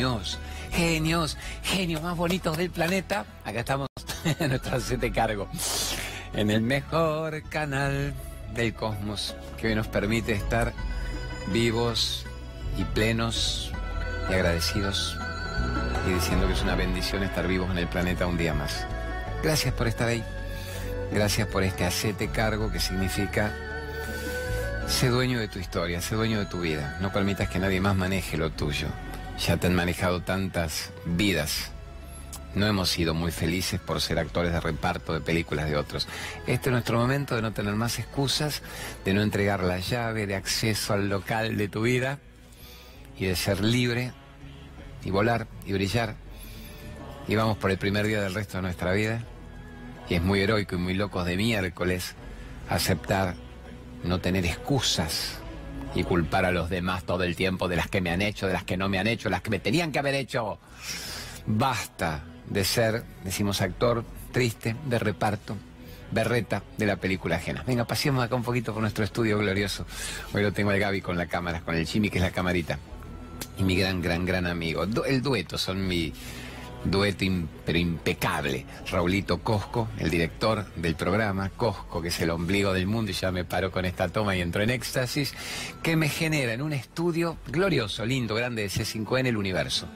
genios, genios, genios más bonitos del planeta. Acá estamos en nuestro siete cargo, en el mejor canal del cosmos que hoy nos permite estar vivos y plenos y agradecidos y diciendo que es una bendición estar vivos en el planeta un día más. Gracias por estar ahí. Gracias por este hacete cargo que significa sé dueño de tu historia, sé dueño de tu vida. No permitas que nadie más maneje lo tuyo. Ya te han manejado tantas vidas. No hemos sido muy felices por ser actores de reparto de películas de otros. Este es nuestro momento de no tener más excusas, de no entregar la llave de acceso al local de tu vida y de ser libre y volar y brillar. Y vamos por el primer día del resto de nuestra vida. Y es muy heroico y muy locos de miércoles aceptar no tener excusas y culpar a los demás todo el tiempo de las que me han hecho, de las que no me han hecho, las que me tenían que haber hecho. Basta de ser, decimos actor, triste, de reparto, berreta de la película ajena. Venga, pasemos acá un poquito por nuestro estudio glorioso. Hoy lo tengo al Gaby con la cámara, con el Jimmy que es la camarita. Y mi gran, gran, gran amigo. el dueto son mi dueto pero impecable. Raulito Cosco, el director del programa, Cosco, que es el ombligo del mundo, y ya me paro con esta toma y entro en éxtasis, que me genera en un estudio glorioso, lindo, grande de C5N el universo.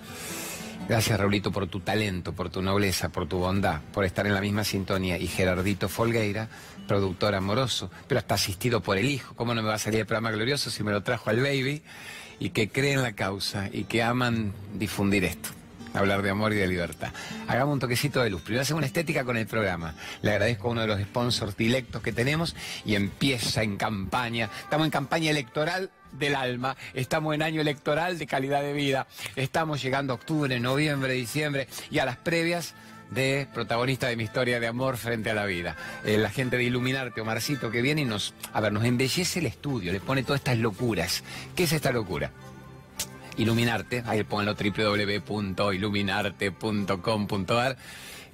Gracias, Raulito, por tu talento, por tu nobleza, por tu bondad, por estar en la misma sintonía. Y Gerardito Folgueira, productor amoroso, pero está asistido por el hijo. ¿Cómo no me va a salir el programa glorioso si me lo trajo al baby? Y que creen la causa y que aman difundir esto hablar de amor y de libertad. Hagamos un toquecito de luz. Primero hacemos una estética con el programa. Le agradezco a uno de los sponsors directos que tenemos y empieza en campaña. Estamos en campaña electoral del alma. Estamos en año electoral de calidad de vida. Estamos llegando a octubre, noviembre, diciembre y a las previas de protagonista de mi historia de amor frente a la vida. Eh, la gente de Iluminarte, Omarcito, que viene y nos, a ver, nos embellece el estudio, le pone todas estas locuras. ¿Qué es esta locura? Iluminarte, ahí pónganlo www.iluminarte.com.ar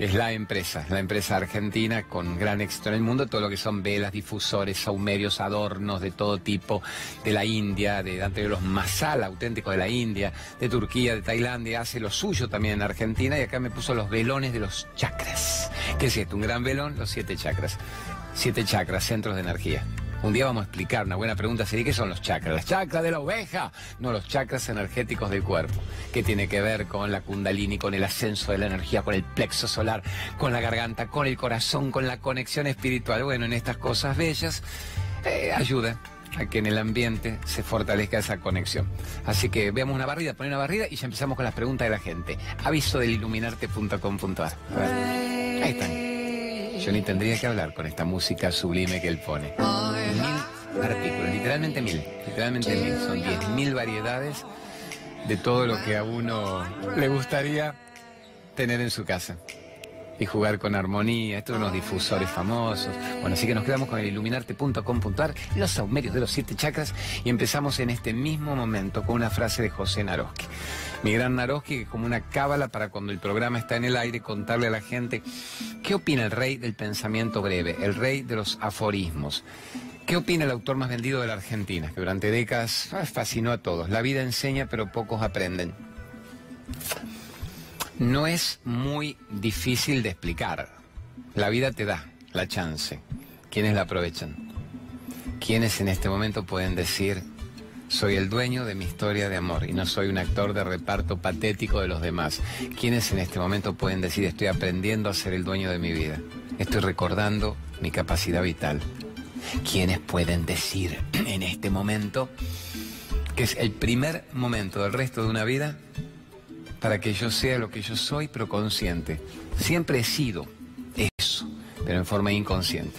es la empresa, la empresa argentina con gran éxito en el mundo, todo lo que son velas, difusores, saumerios, adornos de todo tipo, de la India, de, de los masala auténticos de la India, de Turquía, de Tailandia, hace lo suyo también en Argentina y acá me puso los velones de los chakras. ¿Qué es esto? Un gran velón, los siete chakras. Siete chakras, centros de energía. Un día vamos a explicar, una buena pregunta sería, ¿qué son los chakras? ¿Las chakras de la oveja? No, los chakras energéticos del cuerpo, que tiene que ver con la kundalini, con el ascenso de la energía, con el plexo solar, con la garganta, con el corazón, con la conexión espiritual. Bueno, en estas cosas bellas, eh, ayuda a que en el ambiente se fortalezca esa conexión. Así que veamos una barrida, poner una barrida y ya empezamos con las preguntas de la gente. Aviso del iluminarte.com.ar. Ahí están. Yo ni tendría que hablar con esta música sublime que él pone. Mil artículos, literalmente mil, literalmente mil. Son diez mil variedades de todo lo que a uno le gustaría tener en su casa y jugar con armonía. Estos son unos difusores famosos. Bueno, así que nos quedamos con el iluminarte.com.ar, los saumerios de los siete chakras, y empezamos en este mismo momento con una frase de José Naroski. Mi gran Naroski, que es como una cábala para cuando el programa está en el aire, contarle a la gente qué opina el rey del pensamiento breve, el rey de los aforismos. ¿Qué opina el autor más vendido de la Argentina? Que durante décadas ah, fascinó a todos. La vida enseña, pero pocos aprenden. No es muy difícil de explicar. La vida te da la chance. ¿Quiénes la aprovechan? ¿Quiénes en este momento pueden decir, soy el dueño de mi historia de amor y no soy un actor de reparto patético de los demás? ¿Quiénes en este momento pueden decir, estoy aprendiendo a ser el dueño de mi vida? Estoy recordando mi capacidad vital. ¿Quiénes pueden decir en este momento que es el primer momento del resto de una vida para que yo sea lo que yo soy, pero consciente. Siempre he sido eso, pero en forma inconsciente.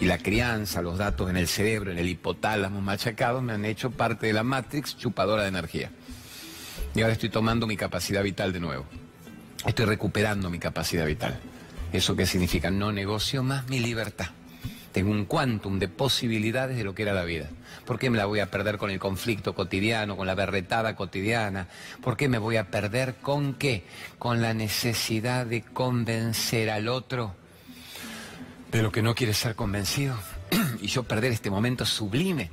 Y la crianza, los datos en el cerebro, en el hipotálamo machacado, me han hecho parte de la Matrix chupadora de energía. Y ahora estoy tomando mi capacidad vital de nuevo. Estoy recuperando mi capacidad vital. ¿Eso qué significa? No negocio más mi libertad. Tengo un quantum de posibilidades de lo que era la vida. ¿Por qué me la voy a perder con el conflicto cotidiano, con la berretada cotidiana? ¿Por qué me voy a perder con qué? Con la necesidad de convencer al otro de lo que no quiere ser convencido. y yo perder este momento sublime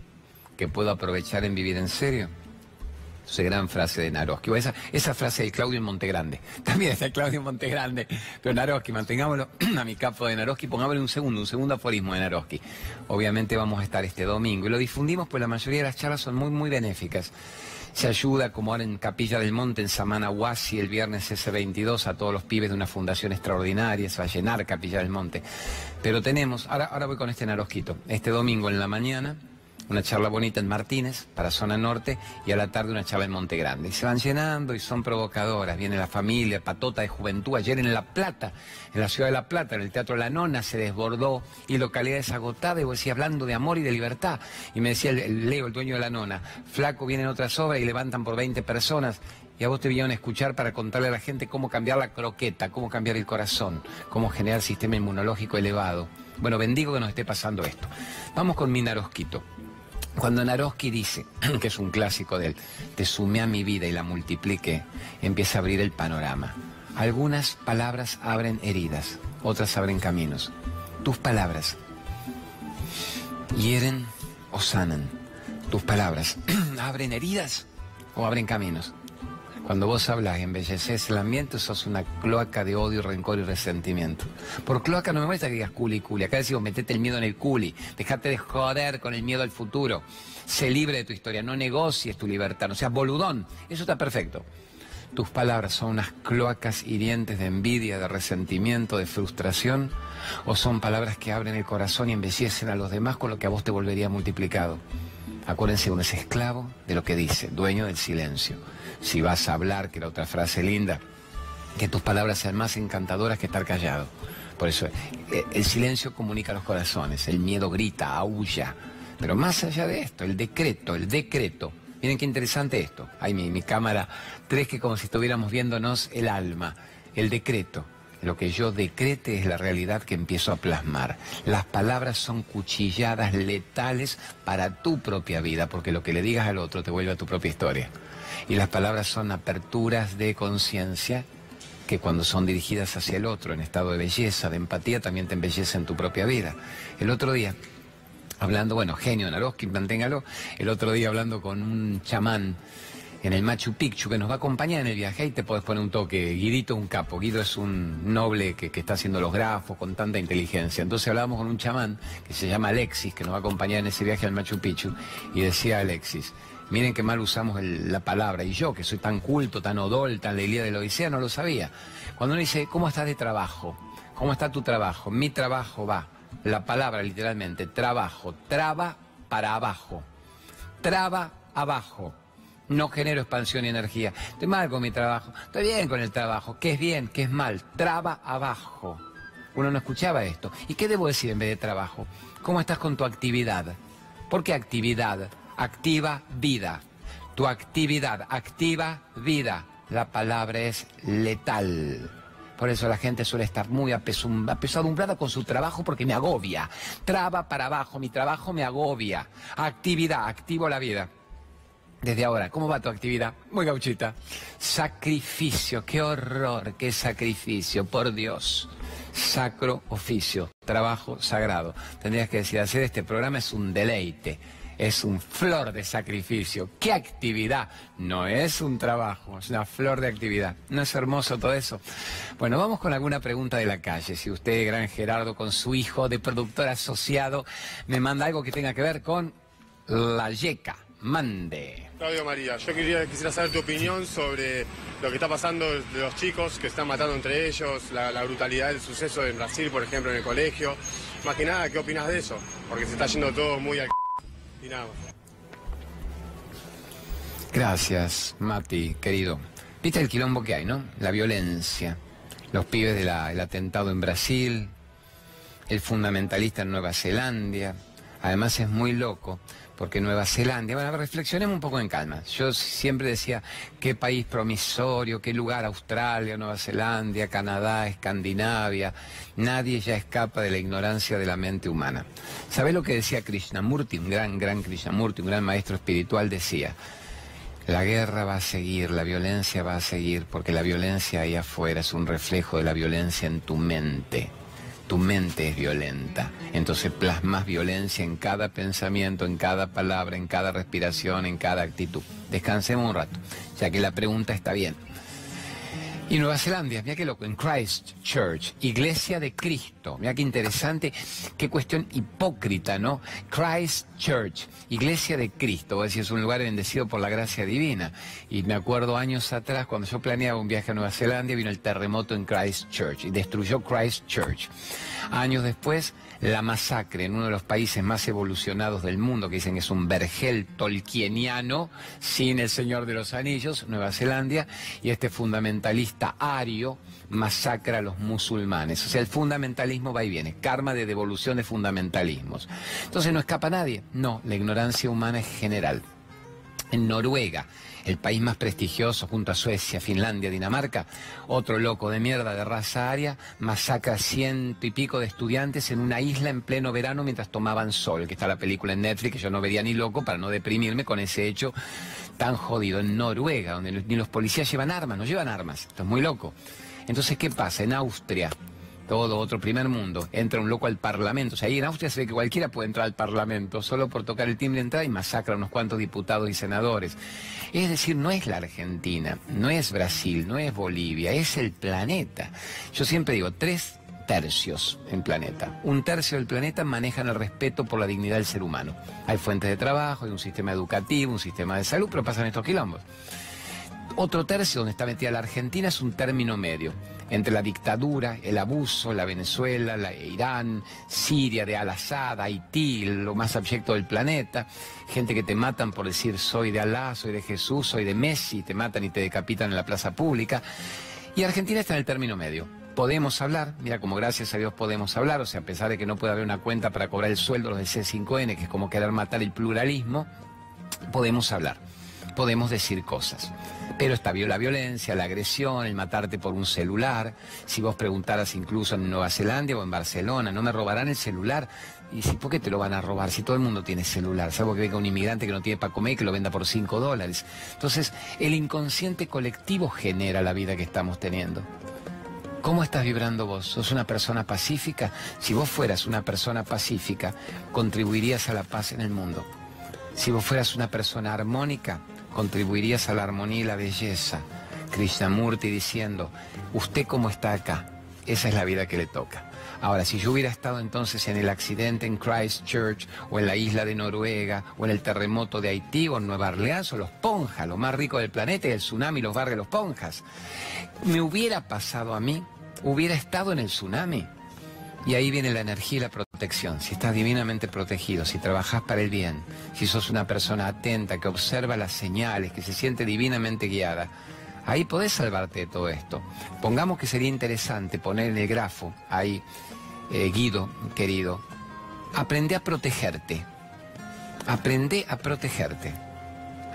que puedo aprovechar en vivir en serio. Entonces, gran frase de Naroski. Esa, esa frase de Claudio Montegrande. También está Claudio Montegrande. Pero Naroski, mantengámoslo a mi capo de Naroski, pongámosle un segundo, un segundo aforismo de Naroski. Obviamente vamos a estar este domingo. Y lo difundimos pues la mayoría de las charlas son muy, muy benéficas. Se ayuda, como ahora en Capilla del Monte, en Samana Huasi, el viernes S22, a todos los pibes de una fundación extraordinaria, se va a llenar Capilla del Monte. Pero tenemos, ahora, ahora voy con este narosquito, este domingo en la mañana, una charla bonita en Martínez, para zona norte, y a la tarde una charla en Monte Grande. Y se van llenando y son provocadoras. Viene la familia, patota de juventud. Ayer en La Plata, en la ciudad de La Plata, en el Teatro La Nona, se desbordó y localidades agotadas. Y vos decía, hablando de amor y de libertad. Y me decía el, Leo, el dueño de La Nona, flaco, vienen otras obras y levantan por 20 personas. Y a vos te vinieron a escuchar para contarle a la gente cómo cambiar la croqueta, cómo cambiar el corazón, cómo generar sistema inmunológico elevado. Bueno, bendigo que nos esté pasando esto. Vamos con Minarosquito. Cuando Naroski dice, que es un clásico de él, te sumé a mi vida y la multipliqué, empieza a abrir el panorama. Algunas palabras abren heridas, otras abren caminos. Tus palabras hieren o sanan. Tus palabras abren heridas o abren caminos. Cuando vos hablas y embelleces el ambiente, sos una cloaca de odio, rencor y resentimiento. Por cloaca no me molesta que digas culi, culi. Acá decimos, metete el miedo en el culi. Dejate de joder con el miedo al futuro. Sé libre de tu historia. No negocies tu libertad. No seas boludón. Eso está perfecto. Tus palabras son unas cloacas hirientes de envidia, de resentimiento, de frustración, o son palabras que abren el corazón y embellecen a los demás con lo que a vos te volvería multiplicado. Acuérdense, uno es esclavo de lo que dice, dueño del silencio si vas a hablar, que era otra frase linda, que tus palabras sean más encantadoras que estar callado. Por eso, eh, el silencio comunica los corazones, el miedo grita, aúlla. Pero más allá de esto, el decreto, el decreto. Miren qué interesante esto. Ay, mi, mi cámara, tres que como si estuviéramos viéndonos el alma. El decreto. Lo que yo decrete es la realidad que empiezo a plasmar. Las palabras son cuchilladas letales para tu propia vida, porque lo que le digas al otro te vuelve a tu propia historia. Y las palabras son aperturas de conciencia que cuando son dirigidas hacia el otro, en estado de belleza, de empatía, también te embellecen tu propia vida. El otro día, hablando, bueno, genio Naroski, manténgalo, el otro día hablando con un chamán en el Machu Picchu que nos va a acompañar en el viaje y te podés poner un toque. Guidito un capo, Guido es un noble que, está haciendo los grafos con tanta inteligencia. Entonces hablábamos con un chamán que se llama Alexis, que nos va a acompañar en ese viaje al Machu Picchu, y decía Alexis, Miren qué mal usamos la palabra. Y yo, que soy tan culto, tan odol, tan la de la Odisea, no lo sabía. Cuando uno dice, ¿cómo estás de trabajo? ¿Cómo está tu trabajo? Mi trabajo va. La palabra literalmente, trabajo. Traba para abajo. Traba abajo. No genero expansión y energía. Estoy mal con mi trabajo. Estoy bien con el trabajo. ¿Qué es bien? ¿Qué es mal? Traba abajo. Uno no escuchaba esto. ¿Y qué debo decir en vez de trabajo? ¿Cómo estás con tu actividad? ¿Por qué actividad? activa vida. Tu actividad activa vida. La palabra es letal. Por eso la gente suele estar muy apesadumbrada con su trabajo porque me agobia. Traba para abajo, mi trabajo me agobia. Actividad, activo la vida. Desde ahora, ¿cómo va tu actividad? Muy gauchita. Sacrificio, qué horror, qué sacrificio, por Dios. Sacro oficio, trabajo sagrado. Tendrías que decir, hacer este programa es un deleite es un flor de sacrificio. ¿Qué actividad? No es un trabajo, es una flor de actividad. ¿No es hermoso todo eso? Bueno, vamos con alguna pregunta de la calle. Si usted, gran Gerardo, con su hijo de productor asociado, me manda algo que tenga que ver con la yeca. Mande. Claudio María, yo quería, quisiera saber tu opinión sobre lo que está pasando de los chicos que están matando entre ellos, la, la brutalidad del suceso en Brasil, por ejemplo, en el colegio. Más que nada, ¿qué opinas de eso? Porque se está yendo todo muy al... Gracias, Mati, querido. Viste el quilombo que hay, ¿no? La violencia. Los pibes del atentado en Brasil, el fundamentalista en Nueva Zelanda. Además es muy loco porque Nueva Zelanda, bueno, reflexionemos un poco en calma. Yo siempre decía, qué país promisorio, qué lugar, Australia, Nueva Zelanda, Canadá, Escandinavia, nadie ya escapa de la ignorancia de la mente humana. ¿Sabés lo que decía Krishnamurti, un gran, gran Krishnamurti, un gran maestro espiritual, decía? La guerra va a seguir, la violencia va a seguir, porque la violencia ahí afuera es un reflejo de la violencia en tu mente. Tu mente es violenta. Entonces plasmas violencia en cada pensamiento, en cada palabra, en cada respiración, en cada actitud. Descansemos un rato, ya que la pregunta está bien. Y Nueva Zelanda, mira qué loco, en Christchurch, Iglesia de Cristo. Mira qué interesante, qué cuestión hipócrita, ¿no? Christchurch, Iglesia de Cristo. Vos decís, es un lugar bendecido por la gracia divina. Y me acuerdo años atrás, cuando yo planeaba un viaje a Nueva Zelanda, vino el terremoto en Christchurch y destruyó Christchurch. Años después, la masacre en uno de los países más evolucionados del mundo, que dicen que es un vergel tolkieniano, sin el Señor de los Anillos, Nueva Zelanda, y este fundamentalista ario masacra a los musulmanes. O sea, el fundamentalismo va y viene, karma de devolución de fundamentalismos. Entonces no escapa nadie. No, la ignorancia humana es general. En Noruega, el país más prestigioso junto a Suecia, Finlandia, Dinamarca, otro loco de mierda de raza aria masacra ciento y pico de estudiantes en una isla en pleno verano mientras tomaban sol, que está la película en Netflix, que yo no vería ni loco para no deprimirme con ese hecho tan jodido. En Noruega, donde ni los policías llevan armas, no llevan armas, esto es muy loco. Entonces, ¿qué pasa? En Austria, todo otro primer mundo, entra un loco al Parlamento. O sea, ahí en Austria se ve que cualquiera puede entrar al Parlamento, solo por tocar el timbre de entrada y masacra a unos cuantos diputados y senadores. Es decir, no es la Argentina, no es Brasil, no es Bolivia, es el planeta. Yo siempre digo, tres tercios en planeta. Un tercio del planeta manejan el respeto por la dignidad del ser humano. Hay fuentes de trabajo, hay un sistema educativo, un sistema de salud, pero pasan estos quilombos. Otro tercio donde está metida la Argentina es un término medio entre la dictadura, el abuso, la Venezuela, la Irán, Siria de Al-Assad, Haití, lo más abyecto del planeta, gente que te matan por decir soy de Alá, soy de Jesús, soy de Messi, te matan y te decapitan en la plaza pública. Y Argentina está en el término medio. Podemos hablar, mira como gracias a Dios podemos hablar, o sea, a pesar de que no puede haber una cuenta para cobrar el sueldo los del C5N, que es como querer matar el pluralismo, podemos hablar podemos decir cosas. Pero está la violencia, la agresión, el matarte por un celular. Si vos preguntaras incluso en Nueva Zelanda o en Barcelona, ¿no me robarán el celular? Y si, ¿por qué te lo van a robar? Si todo el mundo tiene celular, salvo que venga un inmigrante que no tiene para comer y que lo venda por 5 dólares. Entonces, el inconsciente colectivo genera la vida que estamos teniendo. ¿Cómo estás vibrando vos? ¿Sos una persona pacífica? Si vos fueras una persona pacífica, contribuirías a la paz en el mundo. Si vos fueras una persona armónica, contribuirías a la armonía y la belleza. Krishnamurti diciendo, usted cómo está acá, esa es la vida que le toca. Ahora, si yo hubiera estado entonces en el accidente en Christchurch, o en la isla de Noruega, o en el terremoto de Haití, o en Nueva Orleans, o los Ponjas, lo más rico del planeta, el tsunami los barre los Ponjas, me hubiera pasado a mí, hubiera estado en el tsunami. Y ahí viene la energía y la protección. Si estás divinamente protegido, si trabajas para el bien, si sos una persona atenta, que observa las señales, que se siente divinamente guiada, ahí podés salvarte de todo esto. Pongamos que sería interesante poner en el grafo, ahí, eh, Guido, querido, aprende a protegerte. Aprende a protegerte.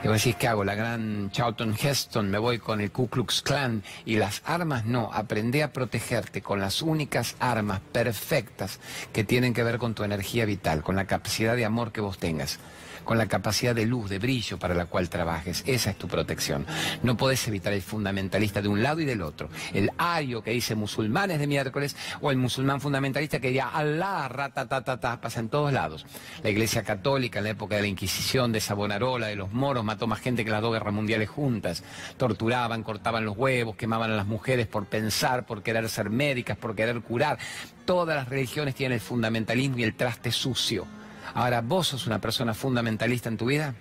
Y vos decís, ¿qué hago? La gran Charlton Heston, me voy con el Ku Klux Klan y las armas no. Aprende a protegerte con las únicas armas perfectas que tienen que ver con tu energía vital, con la capacidad de amor que vos tengas con la capacidad de luz, de brillo para la cual trabajes. Esa es tu protección. No podés evitar el fundamentalista de un lado y del otro. El ario que dice musulmanes de miércoles o el musulmán fundamentalista que diría Allah, ratatatata, pasa en todos lados. La Iglesia Católica en la época de la Inquisición, de Sabonarola, de los moros, mató más gente que las dos guerras mundiales juntas. Torturaban, cortaban los huevos, quemaban a las mujeres por pensar, por querer ser médicas, por querer curar. Todas las religiones tienen el fundamentalismo y el traste sucio. Ahora, ¿vos sos una persona fundamentalista en tu vida?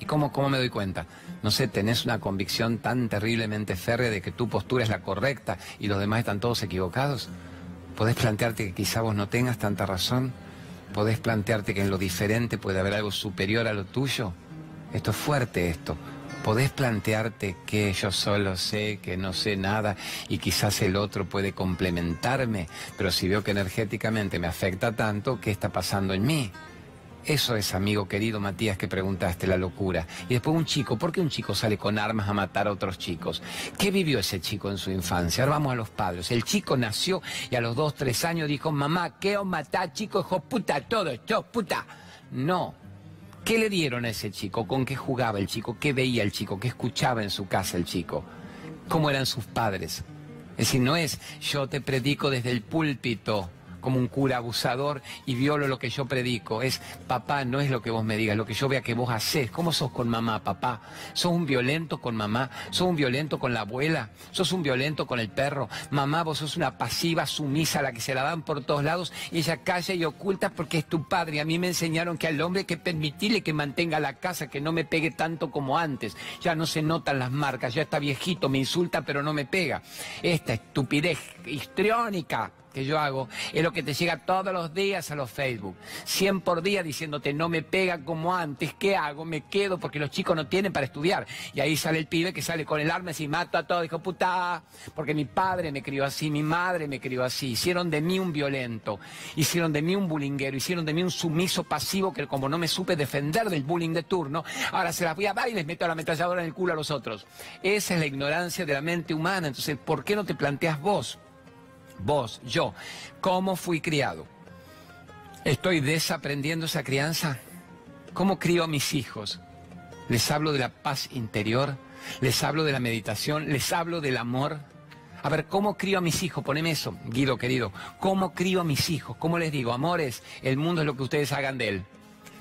¿Y cómo, cómo me doy cuenta? No sé, tenés una convicción tan terriblemente férrea de que tu postura es la correcta y los demás están todos equivocados. ¿Podés plantearte que quizá vos no tengas tanta razón? ¿Podés plantearte que en lo diferente puede haber algo superior a lo tuyo? Esto es fuerte esto podés plantearte que yo solo sé, que no sé nada y quizás el otro puede complementarme, pero si veo que energéticamente me afecta tanto, ¿qué está pasando en mí? Eso es, amigo querido Matías, que preguntaste la locura. Y después un chico, ¿por qué un chico sale con armas a matar a otros chicos? ¿Qué vivió ese chico en su infancia? Ahora vamos a los padres. El chico nació y a los dos, tres años dijo, mamá, ¿qué os matar, chico? Hijo puta, todo esto, puta. No, ¿Qué le dieron a ese chico? ¿Con qué jugaba el chico? ¿Qué veía el chico? ¿Qué escuchaba en su casa el chico? ¿Cómo eran sus padres? Es decir, no es yo te predico desde el púlpito como un cura abusador y violo lo que yo predico. Es, papá, no es lo que vos me digas, lo que yo vea que vos haces. ¿Cómo sos con mamá, papá? ¿Sos un violento con mamá? ¿Sos un violento con la abuela? ¿Sos un violento con el perro? Mamá, vos sos una pasiva sumisa la que se la dan por todos lados y ella calla y oculta porque es tu padre. A mí me enseñaron que al hombre hay que permitirle que mantenga la casa, que no me pegue tanto como antes. Ya no se notan las marcas, ya está viejito, me insulta pero no me pega. Esta estupidez histriónica que yo hago es lo que te llega todos los días a los Facebook. 100 por día diciéndote no me pega como antes, ¿qué hago? Me quedo porque los chicos no tienen para estudiar. Y ahí sale el pibe que sale con el arma y mata a todo, dijo puta, porque mi padre me crió así, mi madre me crió así. Hicieron de mí un violento, hicieron de mí un bulinguero, hicieron de mí un sumiso pasivo que como no me supe defender del bullying de turno, ahora se las voy a dar y les meto la ametralladora en el culo a los otros. Esa es la ignorancia de la mente humana. Entonces, ¿por qué no te planteas vos? Vos, yo, cómo fui criado. ¿Estoy desaprendiendo esa crianza? ¿Cómo crío a mis hijos? ¿Les hablo de la paz interior? ¿Les hablo de la meditación? ¿Les hablo del amor? A ver, ¿cómo crío a mis hijos? Poneme eso, Guido querido. ¿Cómo crío a mis hijos? ¿Cómo les digo? Amores, el mundo es lo que ustedes hagan de él.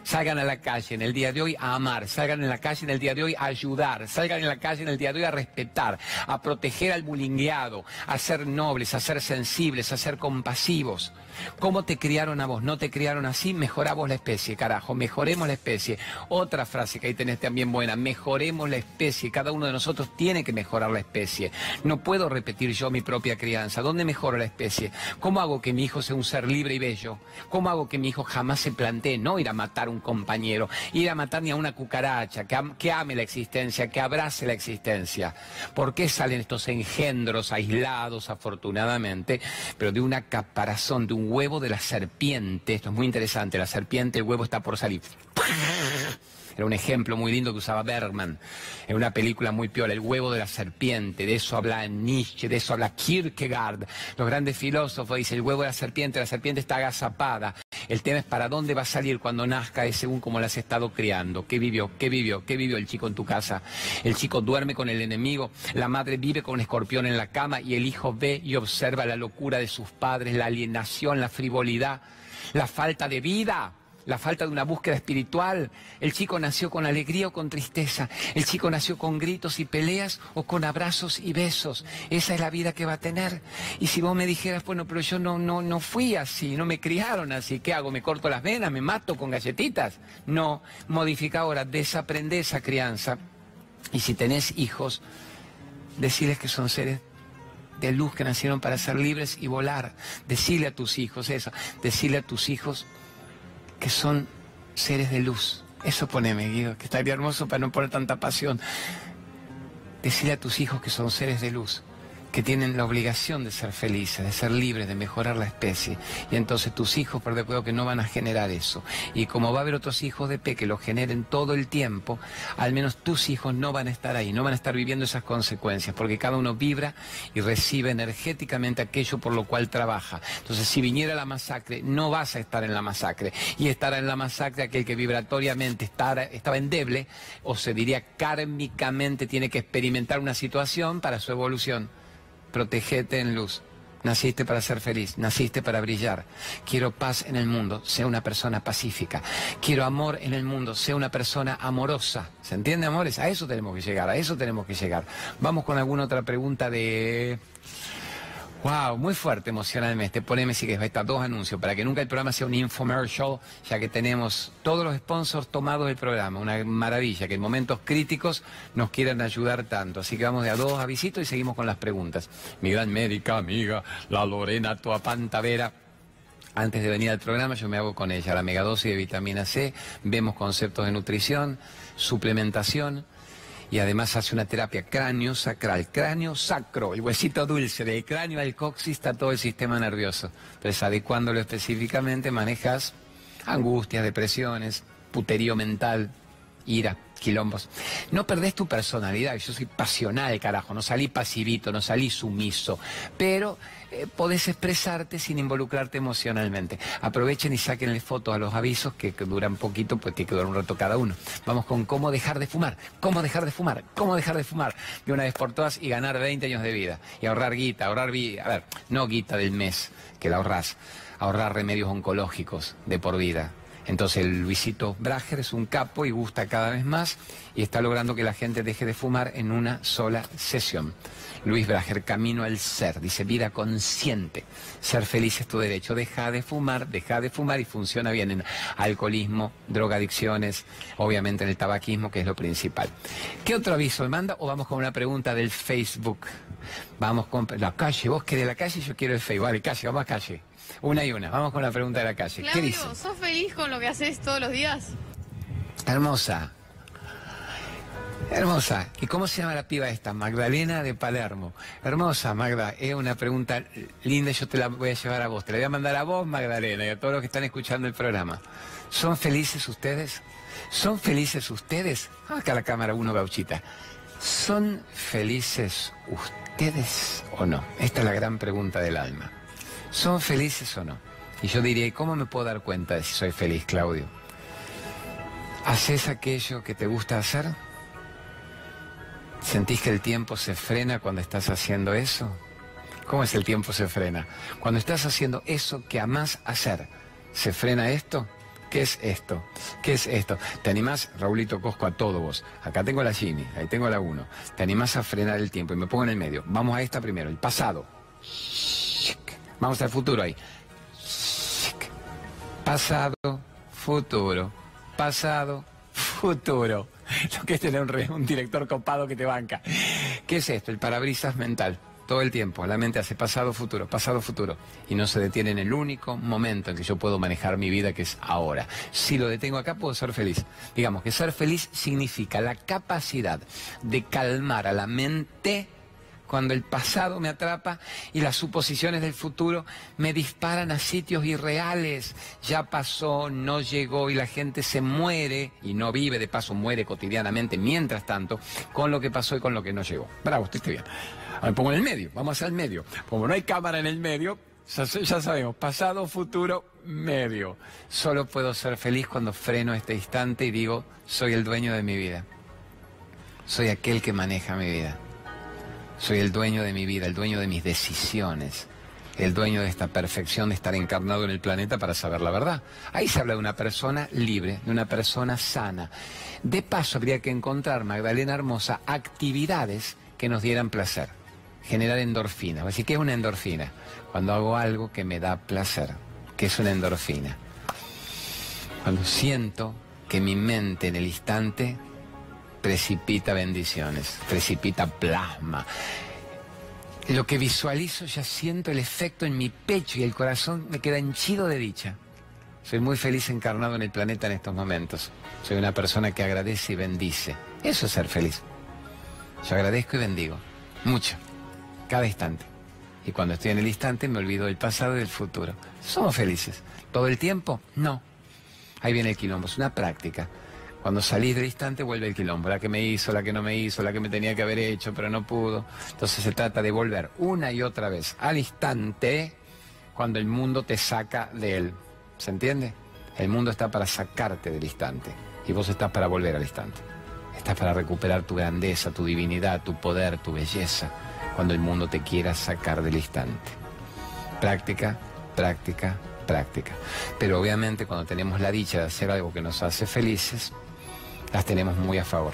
Salgan a la calle en el día de hoy a amar, salgan en la calle en el día de hoy a ayudar, salgan en la calle en el día de hoy a respetar, a proteger al bulingueado, a ser nobles, a ser sensibles, a ser compasivos. ¿Cómo te criaron a vos? ¿No te criaron así? Mejoramos la especie, carajo, mejoremos la especie. Otra frase que ahí tenés también buena, mejoremos la especie. Cada uno de nosotros tiene que mejorar la especie. No puedo repetir yo mi propia crianza. ¿Dónde mejoro la especie? ¿Cómo hago que mi hijo sea un ser libre y bello? ¿Cómo hago que mi hijo jamás se plantee no ir a matar a compañero, ir a matar ni a una cucaracha, que, que ame la existencia, que abrace la existencia? ¿Por qué salen estos engendros aislados, afortunadamente, pero de una caparazón, de un huevo de la serpiente. Esto es muy interesante. La serpiente, el huevo está por salir. Era un ejemplo muy lindo que usaba Bergman en una película muy piola, El huevo de la serpiente. De eso habla Nietzsche, de eso habla Kierkegaard. Los grandes filósofos dicen el huevo de la serpiente, la serpiente está agazapada. El tema es para dónde va a salir cuando nazca, es según cómo la has estado criando. ¿Qué vivió? ¿Qué vivió? ¿Qué vivió el chico en tu casa? El chico duerme con el enemigo, la madre vive con un escorpión en la cama y el hijo ve y observa la locura de sus padres, la alienación, la frivolidad, la falta de vida la falta de una búsqueda espiritual. El chico nació con alegría o con tristeza. El chico nació con gritos y peleas o con abrazos y besos. Esa es la vida que va a tener. Y si vos me dijeras, bueno, pero yo no, no, no fui así, no me criaron así, ¿qué hago? ¿Me corto las venas? ¿Me mato con galletitas? No, modifica ahora, desaprende esa crianza. Y si tenés hijos, decirles que son seres de luz que nacieron para ser libres y volar. Decirle a tus hijos eso, decirle a tus hijos que son seres de luz. Eso poneme, Guido, que estaría hermoso para no poner tanta pasión. Decirle a tus hijos que son seres de luz que tienen la obligación de ser felices, de ser libres, de mejorar la especie. Y entonces tus hijos, por después que no van a generar eso. Y como va a haber otros hijos de P que lo generen todo el tiempo, al menos tus hijos no van a estar ahí, no van a estar viviendo esas consecuencias, porque cada uno vibra y recibe energéticamente aquello por lo cual trabaja. Entonces, si viniera la masacre, no vas a estar en la masacre. Y estará en la masacre aquel que vibratoriamente estaba endeble, o se diría kármicamente tiene que experimentar una situación para su evolución protegete en luz. Naciste para ser feliz, naciste para brillar. Quiero paz en el mundo, sea una persona pacífica. Quiero amor en el mundo, sea una persona amorosa. ¿Se entiende, amores? A eso tenemos que llegar, a eso tenemos que llegar. Vamos con alguna otra pregunta de Wow, muy fuerte emocionalmente. Poneme si que estar dos anuncios para que nunca el programa sea un infomercial, ya que tenemos todos los sponsors tomados del programa. Una maravilla que en momentos críticos nos quieran ayudar tanto. Así que vamos de a dos avisitos y seguimos con las preguntas. Mi gran médica, amiga, la Lorena Toapantavera. Antes de venir al programa yo me hago con ella la megadosis de vitamina C, vemos conceptos de nutrición, suplementación y además hace una terapia cráneo sacral, cráneo sacro, el huesito dulce, del cráneo al coxis está todo el sistema nervioso. Entonces, adecuándolo específicamente, manejas angustias, depresiones, puterío mental, ira, quilombos. No perdés tu personalidad, yo soy pasional, carajo, no salí pasivito, no salí sumiso, pero eh, podés expresarte sin involucrarte emocionalmente. Aprovechen y sáquenle fotos a los avisos que, duran poquito, pues tiene que durar un rato cada uno. Vamos con cómo dejar de fumar, cómo dejar de fumar, cómo dejar de fumar de una vez por todas y ganar 20 años de vida. Y ahorrar guita, ahorrar vida, a ver, no guita del mes, que la ahorrás, ahorrar remedios oncológicos de por vida. Entonces el Luisito Brager es un capo y gusta cada vez más y está logrando que la gente deje de fumar en una sola sesión. Luis Brager, camino al ser, dice vida consciente. Ser feliz es tu derecho. Deja de fumar, deja de fumar y funciona bien en alcoholismo, drogadicciones, obviamente en el tabaquismo, que es lo principal. ¿Qué otro aviso me manda? O vamos con una pregunta del Facebook. Vamos con la calle, vos querés la calle yo quiero el Facebook. Vale, calle, vamos a calle. Una y una. Vamos con la pregunta de la calle. ¿Qué dice? ¿sos feliz con lo que haces todos los días? Hermosa. Hermosa. ¿Y cómo se llama la piba esta? Magdalena de Palermo. Hermosa, Magda. Es una pregunta linda, yo te la voy a llevar a vos. Te la voy a mandar a vos, Magdalena, y a todos los que están escuchando el programa. ¿Son felices ustedes? ¿Son felices ustedes? Acá la cámara uno, gauchita. ¿Son felices ustedes o no? Esta es la gran pregunta del alma. ¿Son felices o no? Y yo diría, ¿y cómo me puedo dar cuenta de si soy feliz, Claudio? ¿Haces aquello que te gusta hacer? ¿Sentís que el tiempo se frena cuando estás haciendo eso? ¿Cómo es el tiempo se frena? Cuando estás haciendo eso que amás hacer, ¿se frena esto? ¿Qué es esto? ¿Qué es esto? ¿Te animás, Raulito Cosco, a todo vos? Acá tengo la Jimmy, ahí tengo la 1. ¿Te animás a frenar el tiempo? Y me pongo en el medio. Vamos a esta primero, el pasado. Vamos al futuro ahí. Pasado, futuro. Pasado, futuro. Lo que es tener un, un, director copado que te banca. ¿Qué es esto? El parabrisas mental. Todo el tiempo. La mente hace pasado, futuro, pasado, futuro. Y no se detiene en el único momento en que yo puedo manejar mi vida, que es ahora. Si lo detengo acá, puedo ser feliz. Digamos que ser feliz significa la capacidad de calmar a la mente cuando el pasado me atrapa y las suposiciones del futuro me disparan a sitios irreales. Ya pasó, no llegó y la gente se muere y no vive, de paso muere cotidianamente, mientras tanto, con lo que pasó y con lo que no llegó. Bravo, estoy bien. Me pongo en el medio, vamos hacia el medio. Como no hay cámara en el medio, ya sabemos, pasado, futuro, medio. Solo puedo ser feliz cuando freno este instante y digo, soy el dueño de mi vida. Soy aquel que maneja mi vida. Soy el dueño de mi vida, el dueño de mis decisiones, el dueño de esta perfección de estar encarnado en el planeta para saber la verdad. Ahí se habla de una persona libre, de una persona sana. De paso, habría que encontrar, Magdalena Hermosa, actividades que nos dieran placer, generar endorfina. Así que es una endorfina. Cuando hago algo que me da placer, que es una endorfina. Cuando siento que mi mente en el instante precipita bendiciones, precipita plasma. Lo que visualizo ya siento el efecto en mi pecho y el corazón me queda henchido de dicha. Soy muy feliz encarnado en el planeta en estos momentos. Soy una persona que agradece y bendice. Eso es ser feliz. Yo agradezco y bendigo. Mucho. Cada instante. Y cuando estoy en el instante me olvido del pasado y del futuro. ¿Somos felices? ¿Todo el tiempo? No. Ahí viene el quilombo. Es una práctica. Cuando salís del instante vuelve el quilombo, la que me hizo, la que no me hizo, la que me tenía que haber hecho, pero no pudo. Entonces se trata de volver una y otra vez al instante cuando el mundo te saca de él. ¿Se entiende? El mundo está para sacarte del instante y vos estás para volver al instante. Estás para recuperar tu grandeza, tu divinidad, tu poder, tu belleza, cuando el mundo te quiera sacar del instante. Práctica, práctica, práctica. Pero obviamente cuando tenemos la dicha de hacer algo que nos hace felices, las tenemos muy a favor.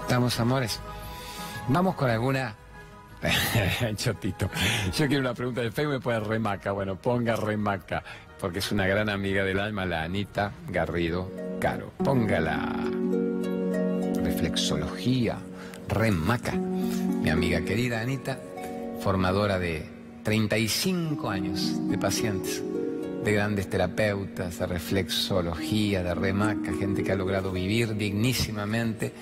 ¿Estamos, amores? Vamos con alguna... Chotito. Yo quiero una pregunta de Facebook, pone remaca. Bueno, ponga remaca, porque es una gran amiga del alma, la Anita Garrido Caro. Póngala. Reflexología, remaca. Mi amiga querida Anita, formadora de 35 años de pacientes de grandes terapeutas, de reflexología, de remaca, gente que ha logrado vivir dignísimamente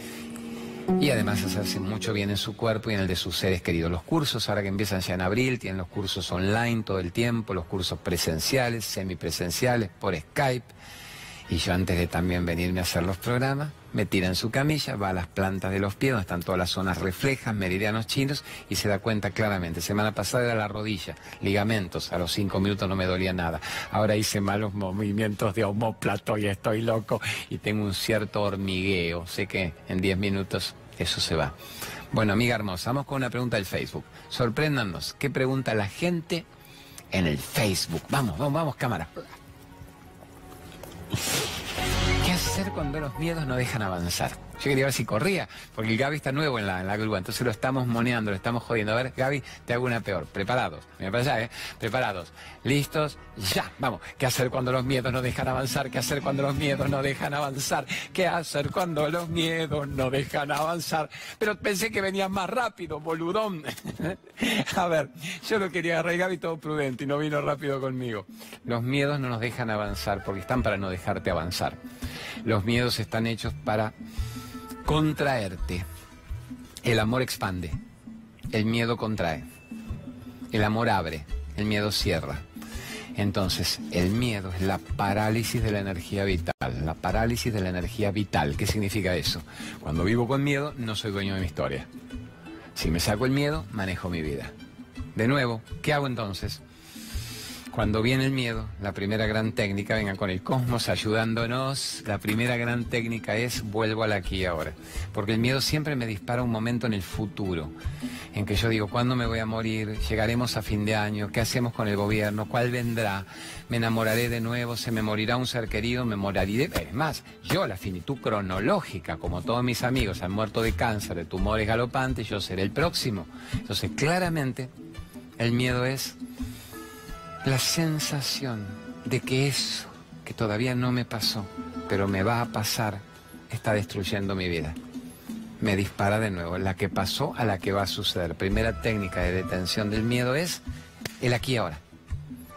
y además hacerse mucho bien en su cuerpo y en el de sus seres queridos. Los cursos, ahora que empiezan ya en abril, tienen los cursos online todo el tiempo, los cursos presenciales, semipresenciales, por Skype. Y yo antes de también venirme a hacer los programas, me tira en su camilla, va a las plantas de los pies, donde están todas las zonas reflejas, meridianos chinos, y se da cuenta claramente. Semana pasada era la rodilla, ligamentos, a los cinco minutos no me dolía nada. Ahora hice malos movimientos de homóplato y estoy loco y tengo un cierto hormigueo. Sé que en diez minutos eso se va. Bueno, amiga hermosa, vamos con una pregunta del Facebook. Sorpréndanos, ¿qué pregunta la gente en el Facebook? Vamos, vamos, vamos, cámara. ¿Qué hacer cuando los miedos no dejan avanzar? Yo quería ver si corría, porque el Gaby está nuevo en la, en la grúa, entonces lo estamos moneando, lo estamos jodiendo. A ver, Gaby, te hago una peor. Preparados. Para allá, ¿eh? Preparados. ¿Listos? Ya. Vamos. ¿Qué hacer cuando los miedos no dejan avanzar? ¿Qué hacer cuando los miedos no dejan avanzar? ¿Qué hacer cuando los miedos no dejan avanzar? Pero pensé que venías más rápido, boludón. A ver, yo lo quería agarrar Gaby todo prudente y no vino rápido conmigo. Los miedos no nos dejan avanzar porque están para no dejarte avanzar. Los miedos están hechos para contraerte. El amor expande, el miedo contrae, el amor abre, el miedo cierra. Entonces, el miedo es la parálisis de la energía vital, la parálisis de la energía vital. ¿Qué significa eso? Cuando vivo con miedo, no soy dueño de mi historia. Si me saco el miedo, manejo mi vida. De nuevo, ¿qué hago entonces? Cuando viene el miedo, la primera gran técnica, venga con el cosmos ayudándonos, la primera gran técnica es vuelvo al aquí y ahora. Porque el miedo siempre me dispara un momento en el futuro, en que yo digo, ¿cuándo me voy a morir? ¿Llegaremos a fin de año? ¿Qué hacemos con el gobierno? ¿Cuál vendrá? ¿Me enamoraré de nuevo? ¿Se me morirá un ser querido? ¿Me moriré? Es más, yo la finitud cronológica, como todos mis amigos han muerto de cáncer, de tumores galopantes, yo seré el próximo. Entonces, claramente, el miedo es la sensación de que eso que todavía no me pasó, pero me va a pasar, está destruyendo mi vida. Me dispara de nuevo, la que pasó a la que va a suceder. Primera técnica de detención del miedo es el aquí y ahora.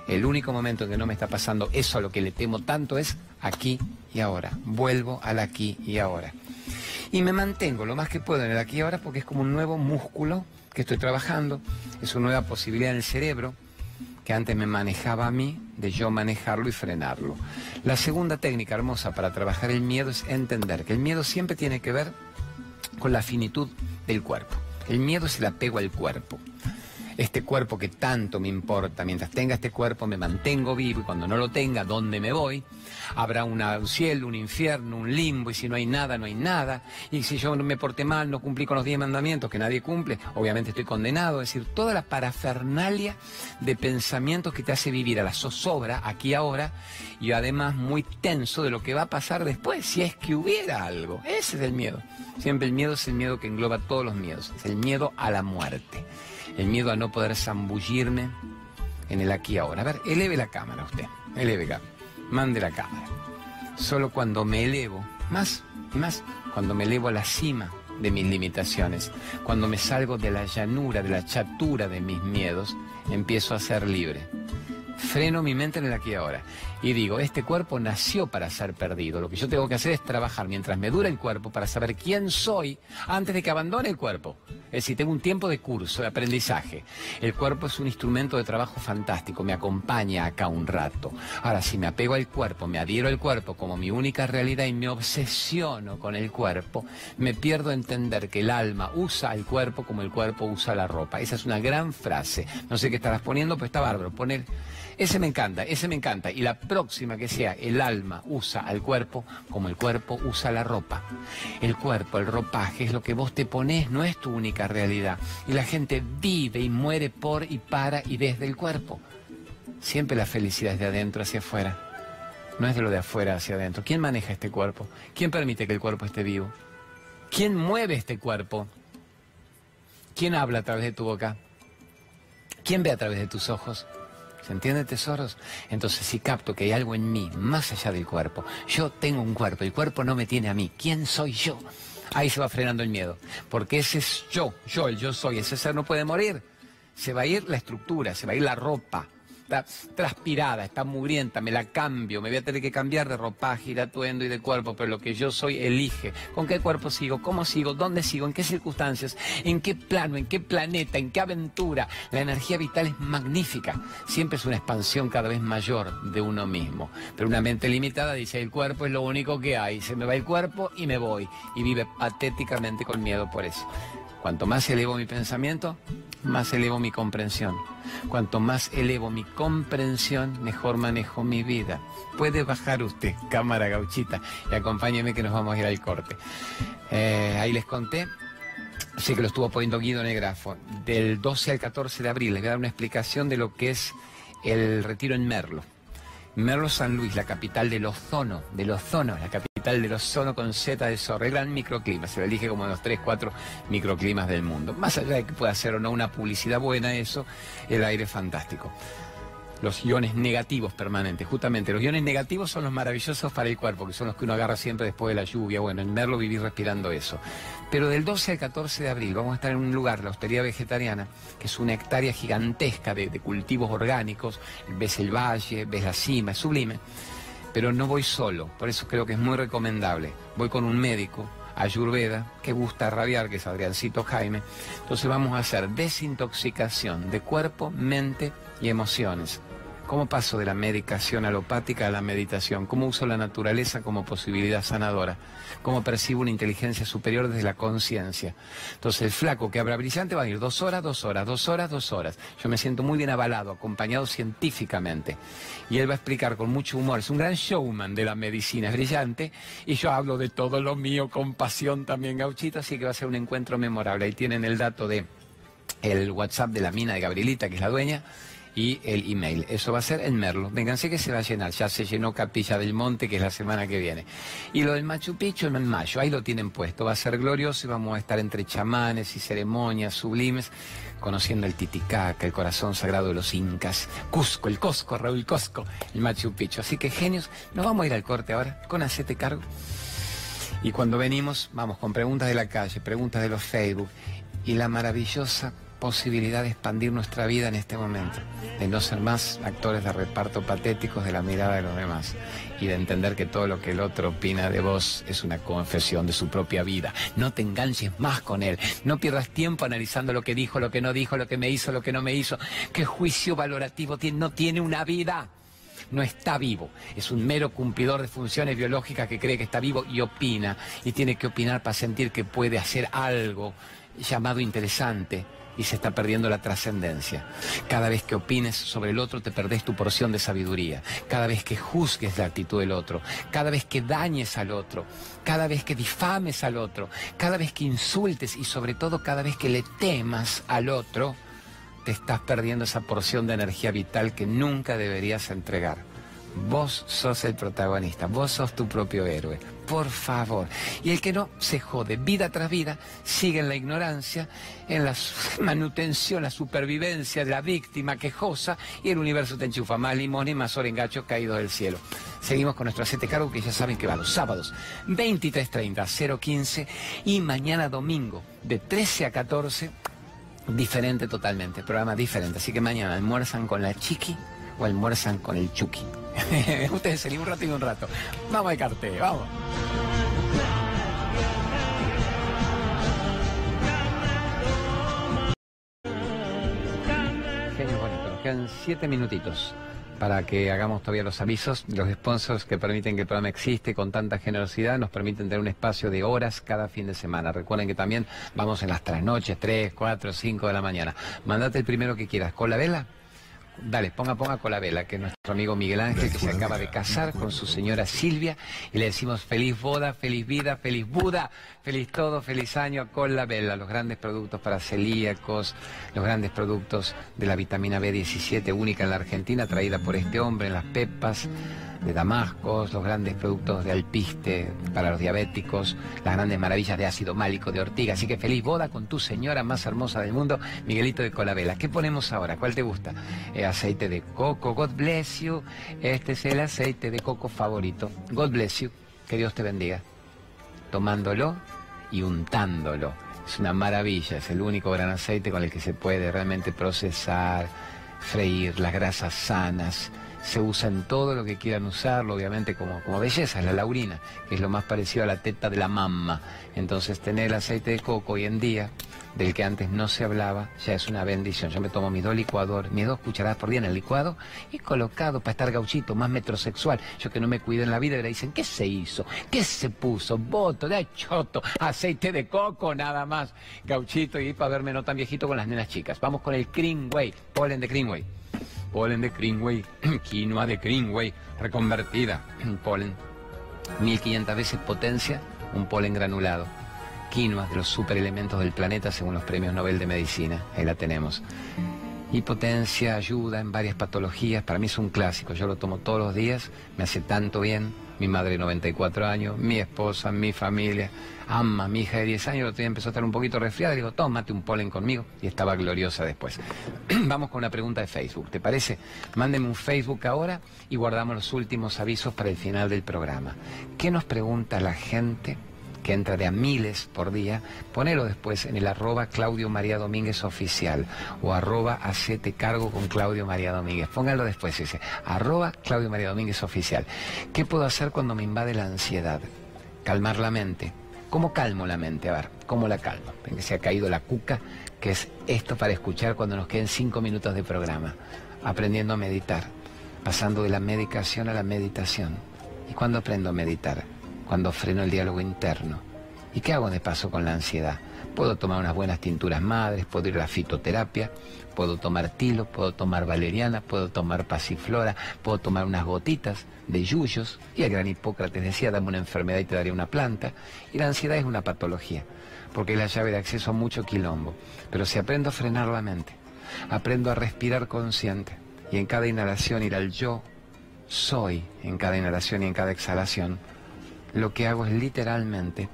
El único momento en que no me está pasando eso a lo que le temo tanto es aquí y ahora. Vuelvo al aquí y ahora. Y me mantengo lo más que puedo en el aquí y ahora porque es como un nuevo músculo que estoy trabajando, es una nueva posibilidad en el cerebro que antes me manejaba a mí, de yo manejarlo y frenarlo. La segunda técnica hermosa para trabajar el miedo es entender que el miedo siempre tiene que ver con la finitud del cuerpo. El miedo es el apego al cuerpo. Este cuerpo que tanto me importa, mientras tenga este cuerpo me mantengo vivo y cuando no lo tenga, ¿dónde me voy? habrá un cielo, un infierno, un limbo, y si no hay nada, no hay nada. Y si yo me porté mal, no cumplí con los diez mandamientos que nadie cumple, obviamente estoy condenado. Es decir, toda la parafernalia de pensamientos que te hace vivir a la zozobra, aquí ahora, y además muy tenso de lo que va a pasar después, si es que hubiera algo. Ese es el miedo. Siempre el miedo es el miedo que engloba todos los miedos. Es el miedo a la muerte. El miedo a no poder zambullirme en el aquí ahora. A ver, eleve la cámara usted. Eleve, cámara mande la cámara. Solo cuando me elevo, más y más, cuando me elevo a la cima de mis limitaciones, cuando me salgo de la llanura, de la chatura de mis miedos, empiezo a ser libre. Freno mi mente en el aquí y ahora y digo, este cuerpo nació para ser perdido. Lo que yo tengo que hacer es trabajar mientras me dura el cuerpo para saber quién soy antes de que abandone el cuerpo. Es decir, tengo un tiempo de curso, de aprendizaje. El cuerpo es un instrumento de trabajo fantástico, me acompaña acá un rato. Ahora, si me apego al cuerpo, me adhiero al cuerpo como mi única realidad y me obsesiono con el cuerpo, me pierdo entender que el alma usa el cuerpo como el cuerpo usa la ropa. Esa es una gran frase. No sé qué estarás poniendo, pero está bárbaro. Poner ese me encanta, ese me encanta. Y la próxima que sea, el alma usa al cuerpo como el cuerpo usa la ropa. El cuerpo, el ropaje, es lo que vos te pones, no es tu única realidad. Y la gente vive y muere por y para y desde el cuerpo. Siempre la felicidad es de adentro hacia afuera. No es de lo de afuera hacia adentro. ¿Quién maneja este cuerpo? ¿Quién permite que el cuerpo esté vivo? ¿Quién mueve este cuerpo? ¿Quién habla a través de tu boca? ¿Quién ve a través de tus ojos? ¿Se entiende, tesoros? Entonces, si capto que hay algo en mí, más allá del cuerpo, yo tengo un cuerpo, el cuerpo no me tiene a mí, ¿quién soy yo? Ahí se va frenando el miedo, porque ese es yo, yo, el yo soy, ese ser no puede morir. Se va a ir la estructura, se va a ir la ropa, está transpirada, está mugrienta, me la cambio, me voy a tener que cambiar de ropaje de atuendo y de cuerpo, pero lo que yo soy elige. ¿Con qué cuerpo sigo? ¿Cómo sigo? ¿Dónde sigo? ¿En qué circunstancias? ¿En qué plano? ¿En qué planeta? ¿En qué aventura? La energía vital es magnífica. Siempre es una expansión cada vez mayor de uno mismo. Pero una mente limitada dice, el cuerpo es lo único que hay. Se me va el cuerpo y me voy. Y vive patéticamente con miedo por eso. Cuanto más elevo mi pensamiento, más elevo mi comprensión. Cuanto más elevo mi comprensión, mejor manejo mi vida. Puede bajar usted, cámara gauchita, y acompáñeme que nos vamos a ir al corte. Eh, ahí les conté Sí, que lo estuvo poniendo Guido en el grafo. Del 12 al 14 de abril les voy a dar una explicación de lo que es el retiro en Merlo. Merlo San Luis, la capital del ozono, del ozono, la capital del ozono con Z de zorro, el gran microclima, se lo elige como los 3, 4 microclimas del mundo. Más allá de que pueda ser o no una publicidad buena eso, el aire es fantástico los iones negativos permanentes. Justamente, los iones negativos son los maravillosos para el cuerpo, que son los que uno agarra siempre después de la lluvia. Bueno, en verlo vivir respirando eso. Pero del 12 al 14 de abril vamos a estar en un lugar, la Hostería Vegetariana, que es una hectárea gigantesca de, de cultivos orgánicos. Ves el valle, ves la cima, es sublime. Pero no voy solo, por eso creo que es muy recomendable. Voy con un médico, Ayurveda, que gusta rabiar, que es Adriancito Jaime. Entonces vamos a hacer desintoxicación de cuerpo, mente y emociones. ¿Cómo paso de la medicación alopática a la meditación? ¿Cómo uso la naturaleza como posibilidad sanadora? ¿Cómo percibo una inteligencia superior desde la conciencia? Entonces el flaco que habla brillante va a ir dos horas, dos horas, dos horas, dos horas. Yo me siento muy bien avalado, acompañado científicamente. Y él va a explicar con mucho humor. Es un gran showman de la medicina, brillante. Y yo hablo de todo lo mío con pasión también, gauchito. Así que va a ser un encuentro memorable. Ahí tienen el dato de el WhatsApp de la mina de Gabrielita, que es la dueña y el email. Eso va a ser en Merlo. Vénganse que se va a llenar. Ya se llenó Capilla del Monte, que es la semana que viene. Y lo del Machu Picchu en mayo. Ahí lo tienen puesto. Va a ser glorioso y vamos a estar entre chamanes y ceremonias sublimes, conociendo el Titicaca, el corazón sagrado de los incas. Cusco, el Cosco, Raúl Cosco, el Machu Picchu. Así que genios, nos vamos a ir al corte ahora con Hacete Cargo. Y cuando venimos, vamos con preguntas de la calle, preguntas de los Facebook y la maravillosa posibilidad de expandir nuestra vida en este momento, de no ser más actores de reparto patéticos de la mirada de los demás y de entender que todo lo que el otro opina de vos es una confesión de su propia vida. No te enganches más con él, no pierdas tiempo analizando lo que dijo, lo que no dijo, lo que me hizo, lo que no me hizo. ¿Qué juicio valorativo tiene? No tiene una vida no está vivo. Es un mero cumplidor de funciones biológicas que cree que está vivo y opina. Y tiene que opinar para sentir que puede hacer algo llamado interesante y se está perdiendo la trascendencia. Cada vez que opines sobre el otro te perdés tu porción de sabiduría. Cada vez que juzgues la actitud del otro, cada vez que dañes al otro, cada vez que difames al otro, cada vez que insultes y sobre todo cada vez que le temas al otro, te estás perdiendo esa porción de energía vital que nunca deberías entregar. Vos sos el protagonista, vos sos tu propio héroe por favor. Y el que no se jode vida tras vida, sigue en la ignorancia, en la manutención, la supervivencia de la víctima quejosa y el universo te enchufa más limón y más orengachos caídos del cielo. Seguimos con nuestro aceite cargo que ya saben que va los sábados 23.30, 015 y mañana domingo de 13 a 14, diferente totalmente, programa diferente. Así que mañana almuerzan con la chiqui o almuerzan con el chuki. Ustedes se un rato y un rato. Vamos al cartel, vamos. Bonito, nos quedan siete minutitos para que hagamos todavía los avisos. Los sponsors que permiten que el programa existe con tanta generosidad nos permiten tener un espacio de horas cada fin de semana. Recuerden que también vamos en las trasnoches, 3, 4, 5 de la mañana. Mandate el primero que quieras. ¿Con la vela? Dale, ponga, ponga vela, que nuestro amigo Miguel Ángel, que se acaba de casar con su señora Silvia, y le decimos feliz boda, feliz vida, feliz Buda, feliz todo, feliz año con la vela, los grandes productos para celíacos, los grandes productos de la vitamina B17 única en la Argentina, traída por este hombre en las pepas de Damascos, los grandes productos de alpiste para los diabéticos, las grandes maravillas de ácido málico de ortiga. Así que feliz boda con tu señora más hermosa del mundo, Miguelito de Colabela. ¿Qué ponemos ahora? ¿Cuál te gusta? Eh, aceite de coco, God bless you. Este es el aceite de coco favorito. God bless you. Que Dios te bendiga. Tomándolo y untándolo. Es una maravilla, es el único gran aceite con el que se puede realmente procesar freír, las grasas sanas, se usa en todo lo que quieran usarlo, obviamente como, como belleza, la laurina, que es lo más parecido a la teta de la mamá. Entonces tener el aceite de coco hoy en día, del que antes no se hablaba, ya es una bendición. Yo me tomo mis dos licuadores, mis dos cucharadas por día en el licuado y colocado para estar gauchito, más metrosexual. Yo que no me cuido en la vida, le dicen, ¿qué se hizo? ¿Qué se puso? Voto, de choto, aceite de coco, nada más. Gauchito y para verme no tan viejito con las nenas chicas. Vamos con el Greenway, polen de Greenway polen de Greenway, quinoa de Greenway, reconvertida, polen, 1500 veces potencia, un polen granulado. Quinoa de los superelementos del planeta según los premios Nobel de Medicina, ahí la tenemos. Y potencia, ayuda en varias patologías, para mí es un clásico, yo lo tomo todos los días, me hace tanto bien, mi madre 94 años, mi esposa, mi familia, ama, mi hija de 10 años, otro día empezó a estar un poquito resfriada, le digo, tómate un polen conmigo, y estaba gloriosa después. Vamos con una pregunta de Facebook, ¿te parece? Mándenme un Facebook ahora y guardamos los últimos avisos para el final del programa. ¿Qué nos pregunta la gente? Que entra de a miles por día, ponelo después en el arroba Claudio María Domínguez oficial o arroba hacete cargo con Claudio María Domínguez. Póngalo después ese, arroba Claudio María Domínguez oficial. ¿Qué puedo hacer cuando me invade la ansiedad? Calmar la mente. ¿Cómo calmo la mente? A ver, ¿cómo la calmo? Que se ha caído la cuca, que es esto para escuchar cuando nos queden cinco minutos de programa. Aprendiendo a meditar, pasando de la medicación a la meditación. ¿Y cuándo aprendo a meditar? Cuando freno el diálogo interno. ¿Y qué hago de paso con la ansiedad? Puedo tomar unas buenas tinturas madres, puedo ir a la fitoterapia, puedo tomar tilo, puedo tomar valeriana, puedo tomar pasiflora, puedo tomar unas gotitas de yuyos. Y el gran Hipócrates decía, dame una enfermedad y te daré una planta. Y la ansiedad es una patología, porque es la llave de acceso a mucho quilombo. Pero si aprendo a frenar la mente, aprendo a respirar consciente y en cada inhalación ir al yo soy, en cada inhalación y en cada exhalación, lo que hago es literalmente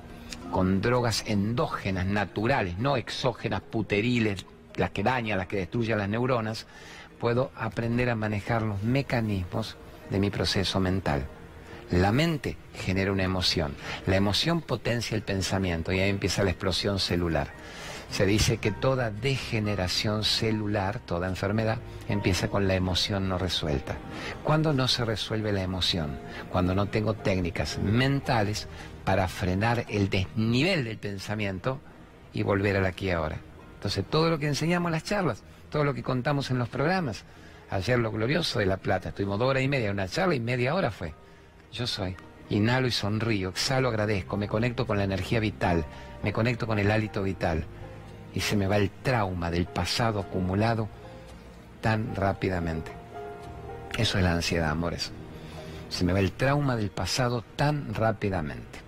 con drogas endógenas, naturales, no exógenas, puteriles, las que dañan, las que destruyen las neuronas, puedo aprender a manejar los mecanismos de mi proceso mental. La mente genera una emoción, la emoción potencia el pensamiento y ahí empieza la explosión celular. Se dice que toda degeneración celular, toda enfermedad, empieza con la emoción no resuelta. ¿Cuándo no se resuelve la emoción? Cuando no tengo técnicas mentales para frenar el desnivel del pensamiento y volver al aquí y ahora. Entonces, todo lo que enseñamos en las charlas, todo lo que contamos en los programas, ayer lo glorioso de La Plata, estuvimos dos horas y media, una charla y media hora fue. Yo soy. Inhalo y sonrío, exhalo, agradezco, me conecto con la energía vital, me conecto con el hálito vital y se me va el trauma del pasado acumulado tan rápidamente. Eso es la ansiedad, amores. Se me va el trauma del pasado tan rápidamente.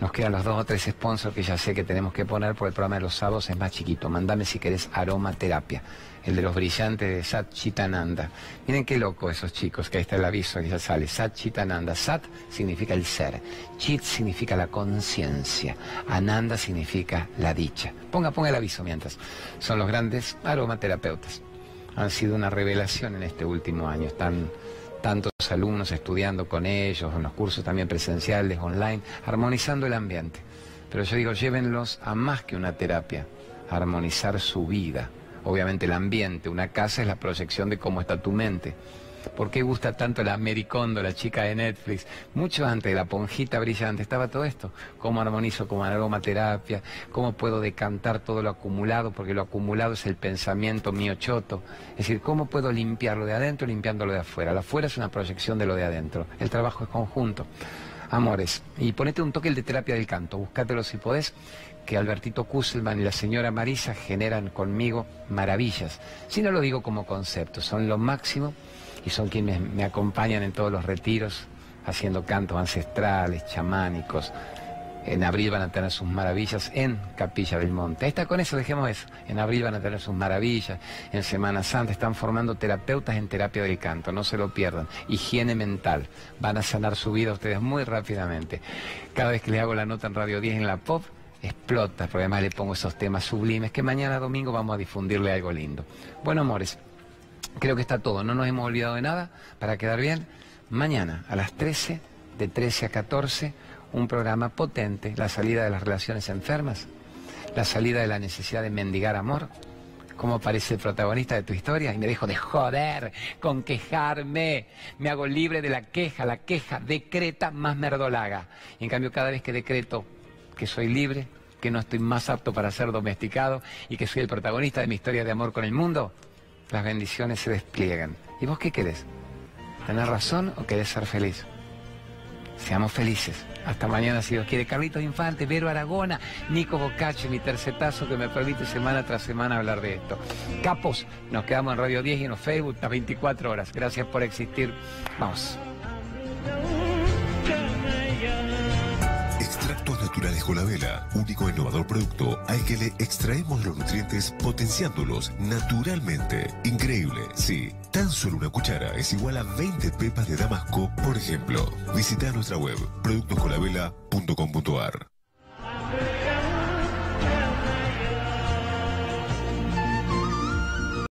Nos quedan los dos o tres sponsors que ya sé que tenemos que poner por el programa de los sábados es más chiquito. Mándame si querés aromaterapia el de los brillantes de Sat Chitananda. Miren qué loco esos chicos, que ahí está el aviso que ya sale. Sat Chitananda. Sat significa el ser, Chit significa la conciencia, Ananda significa la dicha. Ponga, ponga el aviso mientras. Son los grandes aromaterapeutas. Han sido una revelación en este último año. Están tantos alumnos estudiando con ellos, en los cursos también presenciales, online, armonizando el ambiente. Pero yo digo, llévenlos a más que una terapia, a armonizar su vida obviamente el ambiente. Una casa es la proyección de cómo está tu mente. ¿Por qué gusta tanto la Americondo, la chica de Netflix? Mucho antes de la ponjita brillante estaba todo esto. ¿Cómo armonizo con aromaterapia? ¿Cómo puedo decantar todo lo acumulado? Porque lo acumulado es el pensamiento mío choto. Es decir, ¿cómo puedo limpiarlo de adentro limpiándolo de afuera? Lo afuera es una proyección de lo de adentro. El trabajo es conjunto. Amores, y ponete un toque de terapia del canto. Búscatelo si podés que Albertito Kusselman y la señora Marisa generan conmigo maravillas. Si no lo digo como concepto, son lo máximo y son quienes me acompañan en todos los retiros, haciendo cantos ancestrales, chamánicos. En abril van a tener sus maravillas en Capilla del Monte. Ahí está con eso, dejemos eso. En abril van a tener sus maravillas. En Semana Santa están formando terapeutas en terapia del canto, no se lo pierdan. Higiene mental. Van a sanar su vida ustedes muy rápidamente. Cada vez que les hago la nota en Radio 10 en la pop, explota, porque además le pongo esos temas sublimes que mañana domingo vamos a difundirle algo lindo. Bueno, amores, creo que está todo, no nos hemos olvidado de nada, para quedar bien, mañana a las 13, de 13 a 14, un programa potente, la salida de las relaciones enfermas, la salida de la necesidad de mendigar amor, cómo aparece el protagonista de tu historia y me dejo de joder con quejarme. Me hago libre de la queja. La queja decreta más merdolaga. Y en cambio, cada vez que decreto que soy libre, que no estoy más apto para ser domesticado y que soy el protagonista de mi historia de amor con el mundo, las bendiciones se despliegan. ¿Y vos qué querés? ¿Tener razón o querés ser feliz? Seamos felices. Hasta mañana, si Dios quiere. Carlitos Infante, Vero Aragona, Nico Bocacci, mi tercetazo que me permite semana tras semana hablar de esto. Capos, nos quedamos en Radio 10 y en Facebook las 24 horas. Gracias por existir. Vamos. Naturales con la vela, único innovador producto al que le extraemos los nutrientes potenciándolos naturalmente. Increíble, sí. Tan solo una cuchara es igual a 20 pepas de damasco, por ejemplo. Visita nuestra web productoscolavela.com.ar.